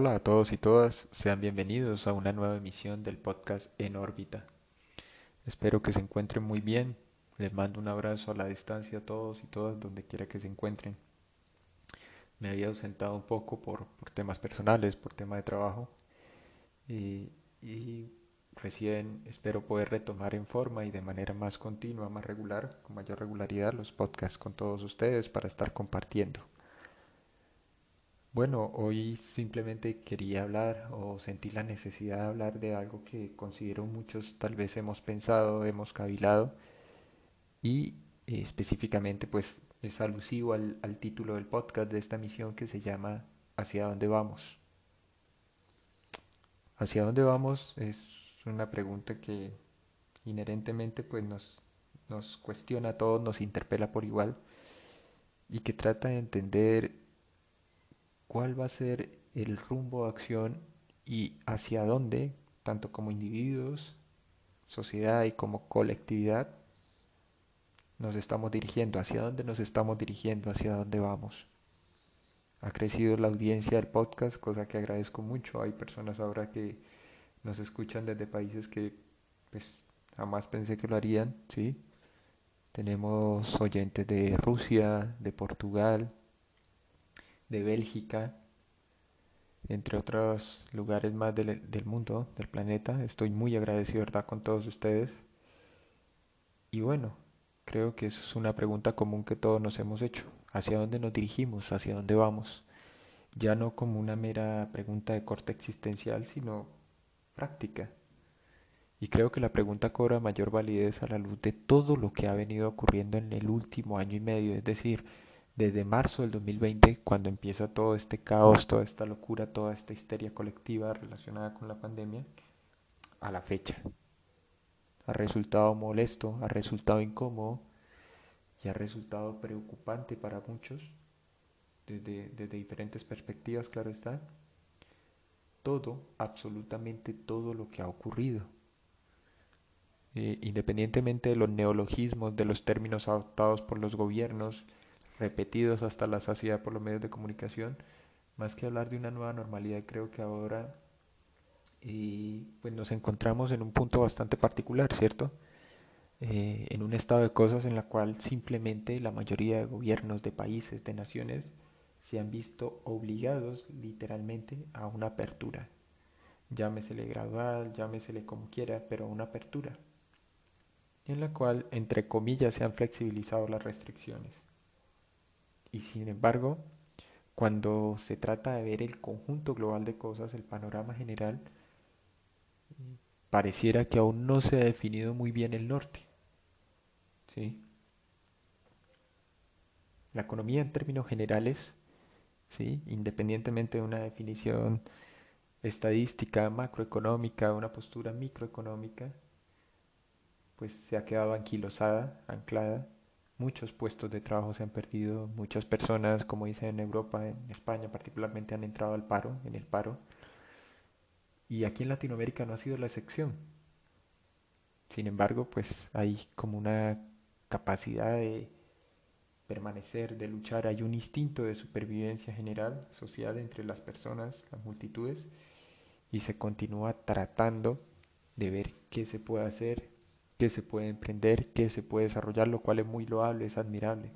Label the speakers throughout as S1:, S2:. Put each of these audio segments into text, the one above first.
S1: Hola a todos y todas, sean bienvenidos a una nueva emisión del podcast En órbita. Espero que se encuentren muy bien. Les mando un abrazo a la distancia a todos y todas donde quiera que se encuentren. Me había ausentado un poco por, temas personales, por tema de trabajo y, y recién espero poder retomar en forma y de manera más continua, más regular, con mayor regularidad los podcasts con todos ustedes para estar compartiendo. Bueno, hoy simplemente quería hablar o sentí la necesidad de hablar de algo que considero muchos tal vez hemos pensado, hemos cavilado y eh, específicamente pues es alusivo al, al título del podcast de esta misión que se llama ¿Hacia dónde vamos? ¿Hacia dónde vamos? Es una pregunta que inherentemente pues nos, nos cuestiona a todos, nos interpela por igual y que trata de entender cuál va a ser el rumbo de acción y hacia dónde, tanto como individuos, sociedad y como colectividad, nos estamos dirigiendo, hacia dónde nos estamos dirigiendo, hacia dónde vamos. Ha crecido la audiencia del podcast, cosa que agradezco mucho. Hay personas ahora que nos escuchan desde países que pues jamás pensé que lo harían, ¿sí? Tenemos oyentes de Rusia, de Portugal, de Bélgica, entre otros lugares más del, mundo, del planeta. Estoy muy agradecido, ¿verdad?, con todos ustedes. Y bueno, creo que eso es una pregunta común que todos nos hemos hecho. ¿Hacia dónde nos dirigimos? ¿Hacia dónde vamos? Ya no como una mera pregunta de corte existencial, sino práctica. Y creo que la pregunta cobra mayor validez a la luz de todo lo que ha venido ocurriendo en el último año y medio, es decir, desde marzo del 2020, cuando empieza todo este caos, toda esta locura, toda esta histeria colectiva relacionada con la pandemia, a la fecha. Ha resultado molesto, ha resultado incómodo y ha resultado preocupante para muchos, desde, diferentes perspectivas, claro está, todo, absolutamente todo lo que ha ocurrido. Eh, independientemente de los neologismos, de los términos adoptados por los gobiernos, repetidos hasta la saciedad por los medios de comunicación, más que hablar de una nueva normalidad, creo que ahora y pues nos encontramos en un punto bastante particular, ¿cierto? Eh, en un estado de cosas en la cual simplemente la mayoría de gobiernos de países, de naciones, se han visto obligados literalmente a una apertura. Llámesele gradual, llámesele como quiera, pero una apertura, en la cual, entre comillas, se han flexibilizado las restricciones. Y sin embargo, cuando se trata de ver el conjunto global de cosas, el panorama general, pareciera que aún no se ha definido muy bien el norte. ¿Sí? La economía en términos generales, ¿sí? independientemente de una definición estadística, macroeconómica, una postura microeconómica, pues se ha quedado anquilosada, anclada muchos puestos de trabajo se han perdido, muchas personas, como dicen en Europa, en España particularmente, han entrado al paro, en el paro. Y aquí en Latinoamérica no ha sido la excepción. Sin embargo, pues hay como una capacidad de permanecer, de luchar, hay un instinto de supervivencia general, social entre las personas, las multitudes, y se continúa tratando de ver qué se puede hacer, que se puede emprender, que se puede desarrollar, lo cual es muy loable, es admirable.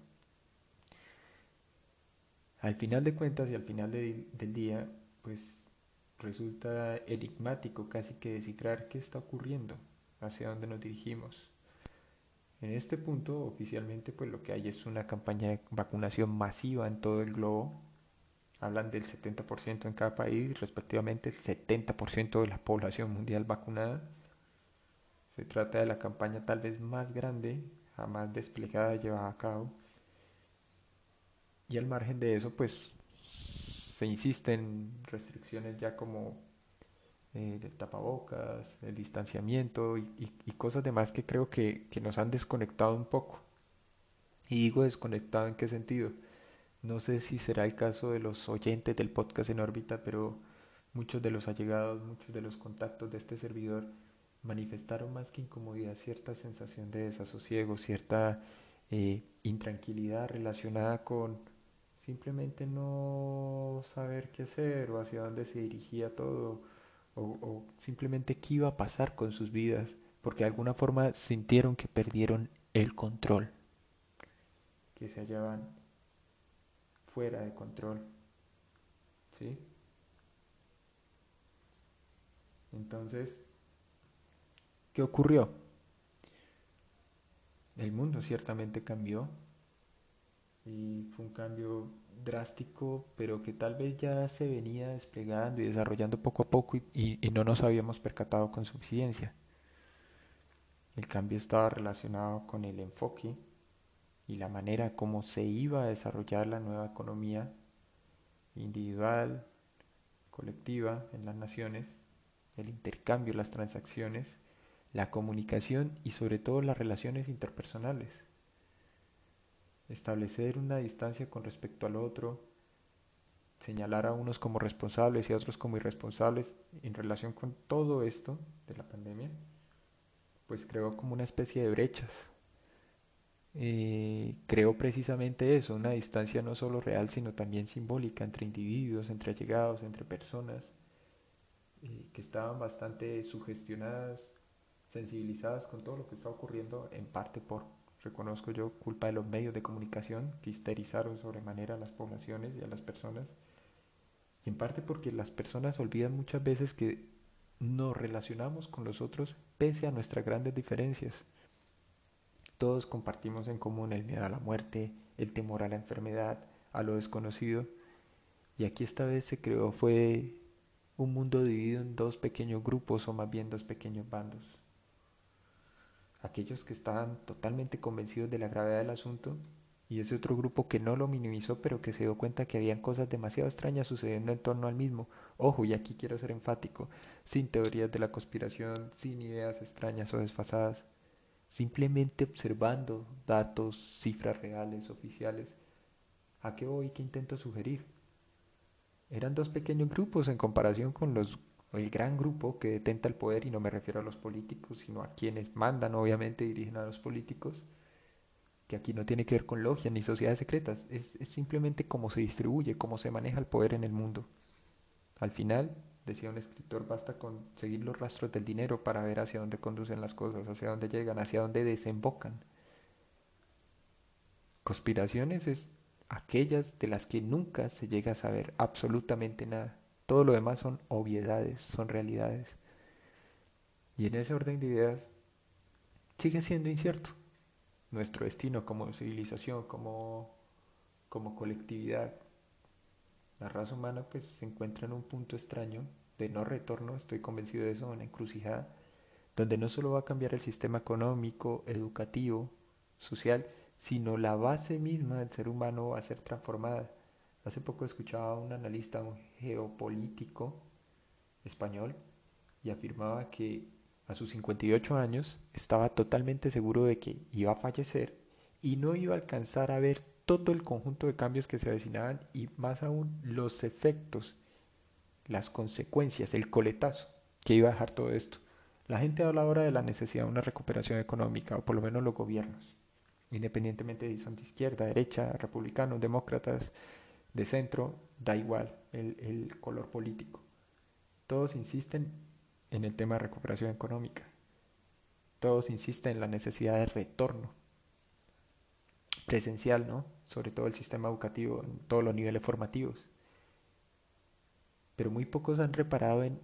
S1: Al final de cuentas y al final del día, pues resulta enigmático casi que descifrar qué está ocurriendo, hacia dónde nos dirigimos. En este punto, oficialmente, pues lo que hay es una campaña de vacunación masiva en todo el globo. Hablan del 70% en cada país, respectivamente el 70% de la población mundial vacunada se trata de la campaña tal vez más grande jamás desplegada y llevada a cabo. Y al margen de eso, pues se insisten restricciones ya como eh, del tapabocas, el distanciamiento y, y, cosas demás que creo que, que nos han desconectado un poco. Y digo desconectado en qué sentido. No sé si será el caso de los oyentes del podcast en órbita, pero muchos de los allegados, muchos de los contactos de este servidor manifestaron más que incomodidad cierta sensación de desasosiego, cierta eh, intranquilidad relacionada con simplemente no saber qué hacer o hacia dónde se dirigía todo o, o simplemente qué iba a pasar con sus vidas, porque de alguna forma sintieron que perdieron el control, que se hallaban fuera de control. ¿Sí? Entonces, ¿qué ocurrió? El mundo ciertamente cambió y fue un cambio drástico, pero que tal vez ya se venía desplegando y desarrollando poco a poco y, no nos habíamos percatado con suficiencia. El cambio estaba relacionado con el enfoque y la manera como se iba a desarrollar la nueva economía individual, colectiva en las naciones, el intercambio, las transacciones, la comunicación y sobre todo las relaciones interpersonales establecer una distancia con respecto al otro, señalar a unos como responsables y a otros como irresponsables en relación con todo esto de la pandemia, pues creó como una especie de brechas. Eh, creó precisamente eso, una distancia no solo real, sino también simbólica entre individuos, entre allegados, entre personas, eh, que estaban bastante sugestionadas, sensibilizadas con todo lo que está ocurriendo, en parte por reconozco yo, culpa de los medios de comunicación que histerizaron sobremanera a las poblaciones y a las personas. Y en parte porque las personas olvidan muchas veces que nos relacionamos con los otros pese a nuestras grandes diferencias. Todos compartimos en común el miedo a la muerte, el temor a la enfermedad, a lo desconocido. Y aquí esta vez se creó fue un mundo dividido en dos pequeños grupos o más bien dos pequeños bandos aquellos que estaban totalmente convencidos de la gravedad del asunto y ese otro grupo que no lo minimizó pero que se dio cuenta que habían cosas demasiado extrañas sucediendo en torno al mismo. Ojo, y aquí quiero ser enfático, sin teorías de la conspiración, sin ideas extrañas o desfasadas, simplemente observando datos, cifras reales, oficiales. ¿A qué voy? ¿Qué intento sugerir? Eran dos pequeños grupos en comparación con los el gran grupo que detenta el poder, y no me refiero a los políticos, sino a quienes mandan, obviamente dirigen a los políticos, que aquí no tiene que ver con logias ni sociedades secretas, es, es simplemente cómo se distribuye, cómo se maneja el poder en el mundo. Al final, decía un escritor, basta con seguir los rastros del dinero para ver hacia dónde conducen las cosas, hacia dónde llegan, hacia dónde desembocan. Conspiraciones es aquellas de las que nunca se llega a saber absolutamente nada. Todo lo demás son obviedades, son realidades. Y en ese orden de ideas sigue siendo incierto. Nuestro destino como civilización, como, como colectividad. La raza humana pues se encuentra en un punto extraño de no retorno, estoy convencido de eso, una encrucijada, donde no solo va a cambiar el sistema económico, educativo, social, sino la base misma del ser humano va a ser transformada Hace poco escuchaba a un analista, un geopolítico español, y afirmaba que a sus 58 años estaba totalmente seguro de que iba a fallecer y no iba a alcanzar a ver todo el conjunto de cambios que se avecinaban y más aún los efectos, las consecuencias, el coletazo que iba a dejar todo esto. La gente habla ahora de la necesidad de una recuperación económica, o por lo menos los gobiernos, independientemente de si son de izquierda, derecha, republicanos, demócratas, de centro, da igual el, color político. Todos insisten en el tema de recuperación económica. Todos insisten en la necesidad de retorno presencial, ¿no? Sobre todo el sistema educativo, en todos los niveles formativos. Pero muy pocos han reparado en,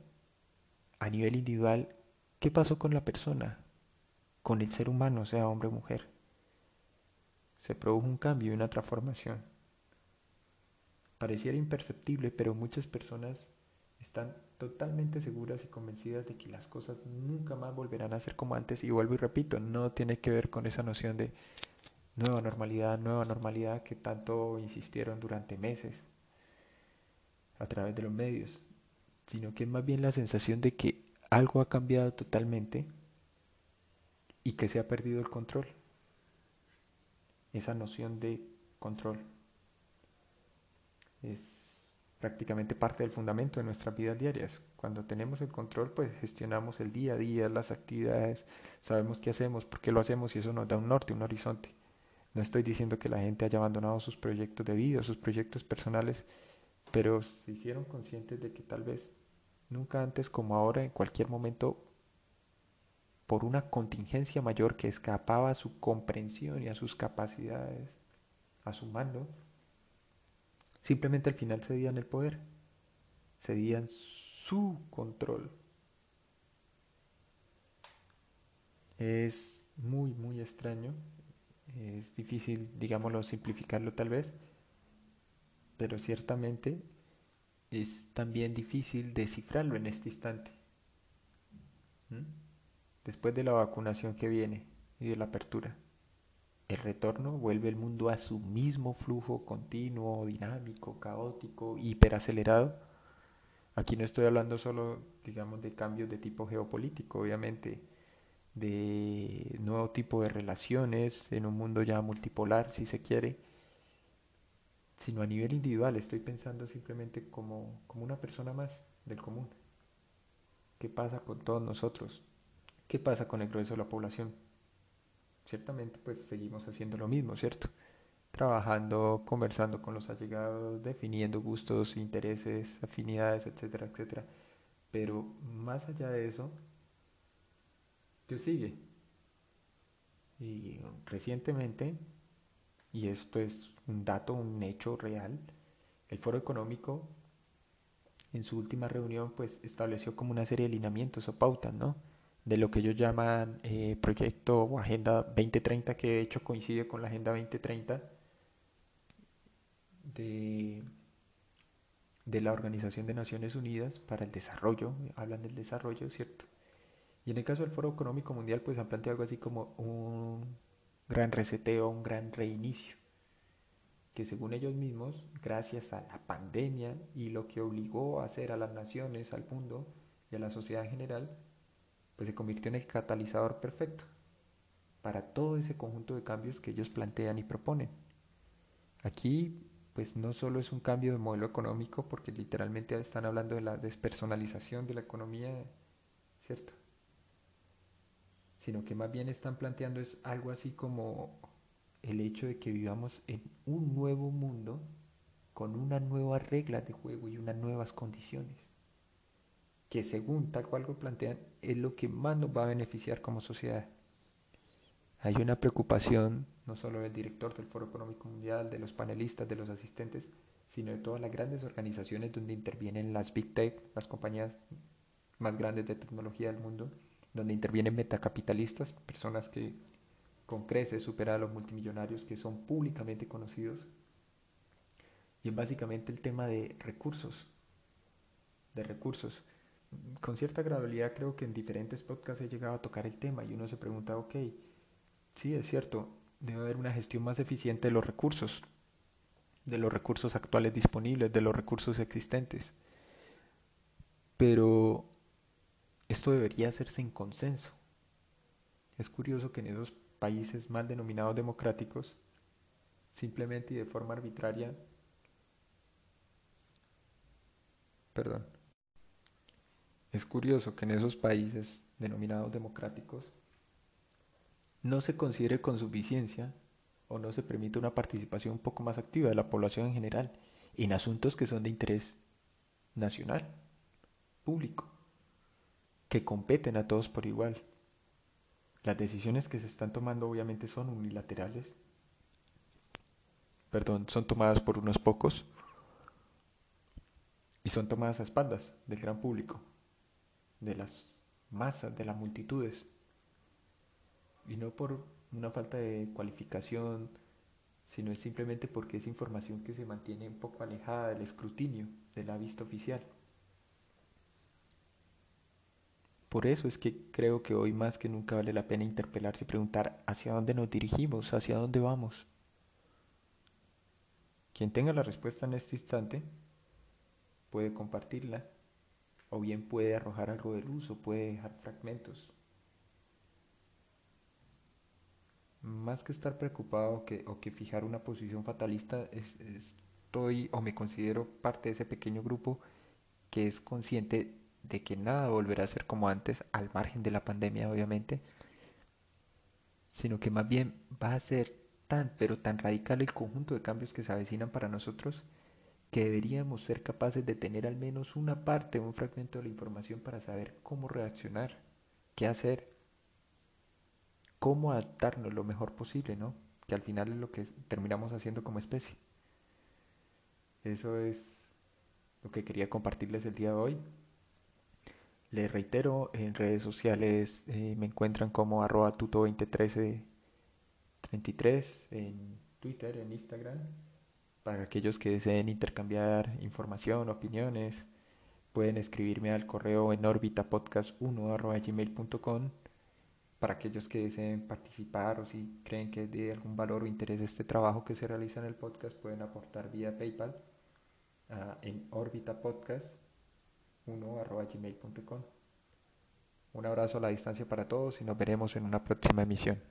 S1: a nivel individual, qué pasó con la persona, con el ser humano, sea hombre o mujer. Se produjo un cambio y una transformación pareciera imperceptible, pero muchas personas están totalmente seguras y convencidas de que las cosas nunca más volverán a ser como antes. Y vuelvo y repito, no tiene que ver con esa noción de nueva normalidad, nueva normalidad que tanto insistieron durante meses a través de los medios, sino que es más bien la sensación de que algo ha cambiado totalmente y que se ha perdido el control. Esa noción de control es prácticamente parte del fundamento de nuestras vidas diarias. Cuando tenemos el control, pues gestionamos el día a día, las actividades, sabemos qué hacemos, por qué lo hacemos y eso nos da un norte, un horizonte. No estoy diciendo que la gente haya abandonado sus proyectos de vida, sus proyectos personales, pero se hicieron conscientes de que tal vez nunca antes como ahora, en cualquier momento, por una contingencia mayor que escapaba a su comprensión y a sus capacidades, a su mando, simplemente al final cedían el poder, cedían su control. Es muy, muy extraño. Es difícil, digámoslo, simplificarlo tal vez, pero ciertamente es también difícil descifrarlo en este instante. Después de la vacunación que viene y de la apertura, el retorno vuelve el mundo a su mismo flujo continuo, dinámico, caótico, hiperacelerado. Aquí no estoy hablando solo, digamos, de cambios de tipo geopolítico, obviamente de nuevo tipo de relaciones en un mundo ya multipolar, si se quiere, sino a nivel individual. Estoy pensando simplemente como, como una persona más del común. ¿Qué pasa con todos nosotros? ¿Qué pasa con el grueso de la población? Ciertamente pues seguimos haciendo lo mismo, ¿cierto? Trabajando, conversando con los allegados, definiendo gustos, intereses, afinidades, etcétera, etcétera. Pero más allá de eso, que sigue. Y recientemente, y esto es un dato, un hecho real, el Foro Económico en su última reunión pues estableció como una serie de lineamientos o pautas, ¿no? De lo que ellos llaman eh, proyecto o Agenda 2030, que de hecho coincide con la Agenda 2030 de, de la Organización de Naciones Unidas para el Desarrollo, hablan del desarrollo, ¿cierto? Y en el caso del Foro Económico Mundial, pues han planteado algo así como un gran reseteo, un gran reinicio, que según ellos mismos, gracias a la pandemia y lo que obligó a hacer a las naciones, al mundo y a la sociedad en general, pues se convirtió en el catalizador perfecto para todo ese conjunto de cambios que ellos plantean y proponen. Aquí, pues no solo es un cambio de modelo económico, porque literalmente están hablando de la despersonalización de la economía, ¿cierto? sino que más bien están planteando es algo así como el hecho de que vivamos en un nuevo mundo con una nueva regla de juego y unas nuevas condiciones, que según tal cual lo plantean es lo que más nos va a beneficiar como sociedad. Hay una preocupación no solo del director del Foro Económico Mundial, de los panelistas, de los asistentes, sino de todas las grandes organizaciones donde intervienen las Big Tech, las compañías más grandes de tecnología del mundo, donde intervienen metacapitalistas, personas que con creces superan a los multimillonarios que son públicamente conocidos. Y es básicamente el tema de recursos, de recursos. Con cierta gradualidad creo que en diferentes podcasts he llegado a tocar el tema y uno se pregunta, ok, sí es cierto, debe haber una gestión más eficiente de los recursos, de los recursos actuales disponibles, de los recursos existentes. Pero esto debería hacerse en consenso. Es curioso que en esos países mal denominados democráticos, simplemente y de forma arbitraria, perdón, es curioso que en esos países denominados democráticos no se considere con suficiencia o no se permita una participación un poco más activa de la población en general en asuntos que son de interés nacional, público que competen a todos por igual. Las decisiones que se están tomando obviamente son unilaterales. Perdón, son tomadas por unos pocos y son tomadas a espaldas del gran público, de las masas, de las multitudes. Y no por una falta de cualificación, sino es simplemente porque es información que se mantiene un poco alejada del escrutinio, de la vista oficial. Por eso es que creo que hoy más que nunca vale la pena interpelarse y preguntar hacia dónde nos dirigimos, hacia dónde vamos. Quien tenga la respuesta en este instante puede compartirla o bien puede arrojar algo de luz o puede dejar fragmentos. Más que estar preocupado que, o que fijar una posición fatalista, estoy o me considero parte de ese pequeño grupo que es consciente de que nada volverá a ser como antes, al margen de la pandemia obviamente, sino que más bien va a ser tan, pero tan radical el conjunto de cambios que se avecinan para nosotros que deberíamos ser capaces de tener al menos una parte, un fragmento de la información para saber cómo reaccionar, qué hacer, cómo adaptarnos lo mejor posible, ¿no? Que al final es lo que terminamos haciendo como especie. Eso es lo que quería compartirles el día de hoy. Les reitero, en redes sociales eh, me encuentran como arroba tuto201333, en Twitter, en Instagram para aquellos que deseen intercambiar información, opiniones, pueden escribirme al correo en orbitapodcast1.gmail.com para aquellos que deseen participar o si creen que es de algún valor o interés este trabajo que se realiza en el podcast, pueden aportar vía PayPal en orbitapodcast1.gmail.com. Un abrazo a la distancia para todos y nos veremos en una próxima emisión.